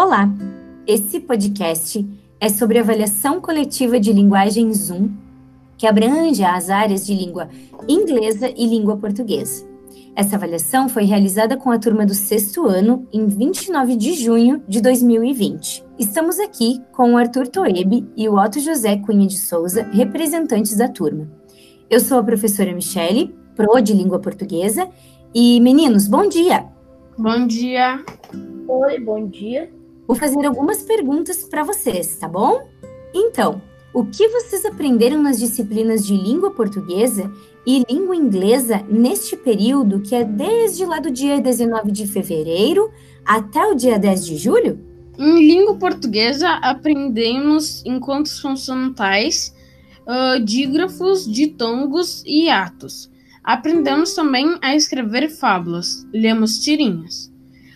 Olá! Esse podcast é sobre avaliação coletiva de linguagem Zoom, que abrange as áreas de língua inglesa e língua portuguesa. Essa avaliação foi realizada com a turma do sexto ano em 29 de junho de 2020. Estamos aqui com o Arthur Toebe e o Otto José Cunha de Souza, representantes da turma. Eu sou a professora Michele, pro de língua portuguesa, e meninos, bom dia! Bom dia! Oi, bom dia! Vou fazer algumas perguntas para vocês, tá bom? Então, o que vocês aprenderam nas disciplinas de língua portuguesa e língua inglesa neste período que é desde lá do dia 19 de fevereiro até o dia 10 de julho? Em língua portuguesa, aprendemos encontros consonantais, uh, dígrafos, ditongos e atos. Aprendemos também a escrever fábulas, lemos tirinhas.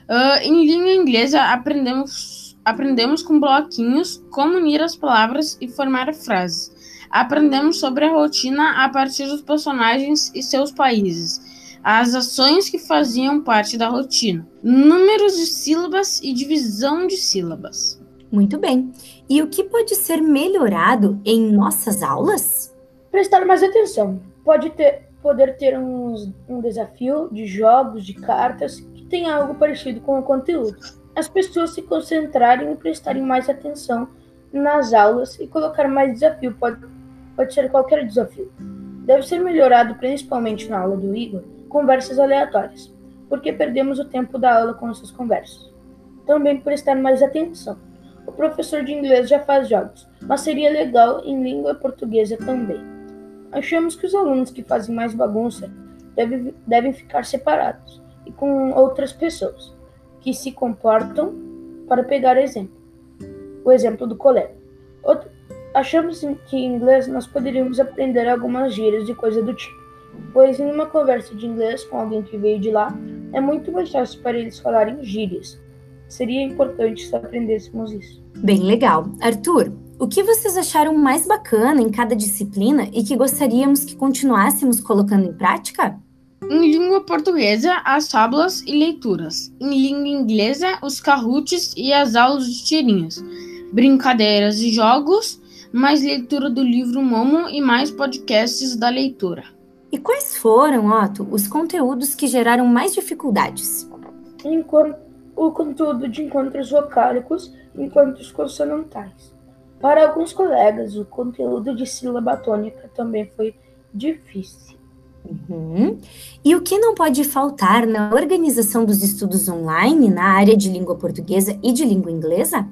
Uh, em língua inglesa, aprendemos Aprendemos com bloquinhos como unir as palavras e formar frases. Aprendemos sobre a rotina a partir dos personagens e seus países, as ações que faziam parte da rotina, números de sílabas e divisão de sílabas. Muito bem. E o que pode ser melhorado em nossas aulas? Prestar mais atenção. Pode ter, poder ter um, um desafio de jogos, de cartas, tenha algo parecido com o conteúdo as pessoas se concentrarem e prestarem mais atenção nas aulas e colocar mais desafio. Pode, pode ser qualquer desafio. Deve ser melhorado, principalmente na aula do Igor, conversas aleatórias, porque perdemos o tempo da aula com essas conversas. Também prestar mais atenção. O professor de inglês já faz jogos, mas seria legal em língua portuguesa também. Achamos que os alunos que fazem mais bagunça devem, devem ficar separados e com outras pessoas que se comportam para pegar exemplo. O exemplo do colega. Outro, achamos que em inglês nós poderíamos aprender algumas gírias e coisa do tipo, pois em uma conversa de inglês com alguém que veio de lá, é muito mais fácil para eles falarem gírias. Seria importante se aprendêssemos isso. Bem legal. Arthur, o que vocês acharam mais bacana em cada disciplina e que gostaríamos que continuássemos colocando em prática? Em língua portuguesa, as fábulas e leituras. Em língua inglesa, os carrutes e as aulas de tirinhas. Brincadeiras e jogos, mais leitura do livro Momo e mais podcasts da leitura. E quais foram, Otto, os conteúdos que geraram mais dificuldades? O conteúdo de encontros vocálicos e encontros consonantais. Para alguns colegas, o conteúdo de sílaba tônica também foi difícil. Uhum. E o que não pode faltar na organização dos estudos online na área de língua portuguesa e de língua inglesa?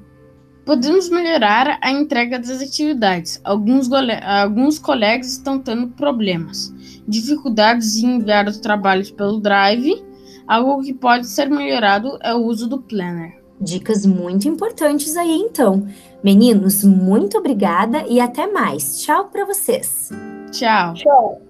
Podemos melhorar a entrega das atividades. Alguns, alguns colegas estão tendo problemas, dificuldades em enviar os trabalhos pelo Drive. Algo que pode ser melhorado é o uso do Planner. Dicas muito importantes aí, então. Meninos, muito obrigada e até mais. Tchau para vocês. Tchau. Tchau.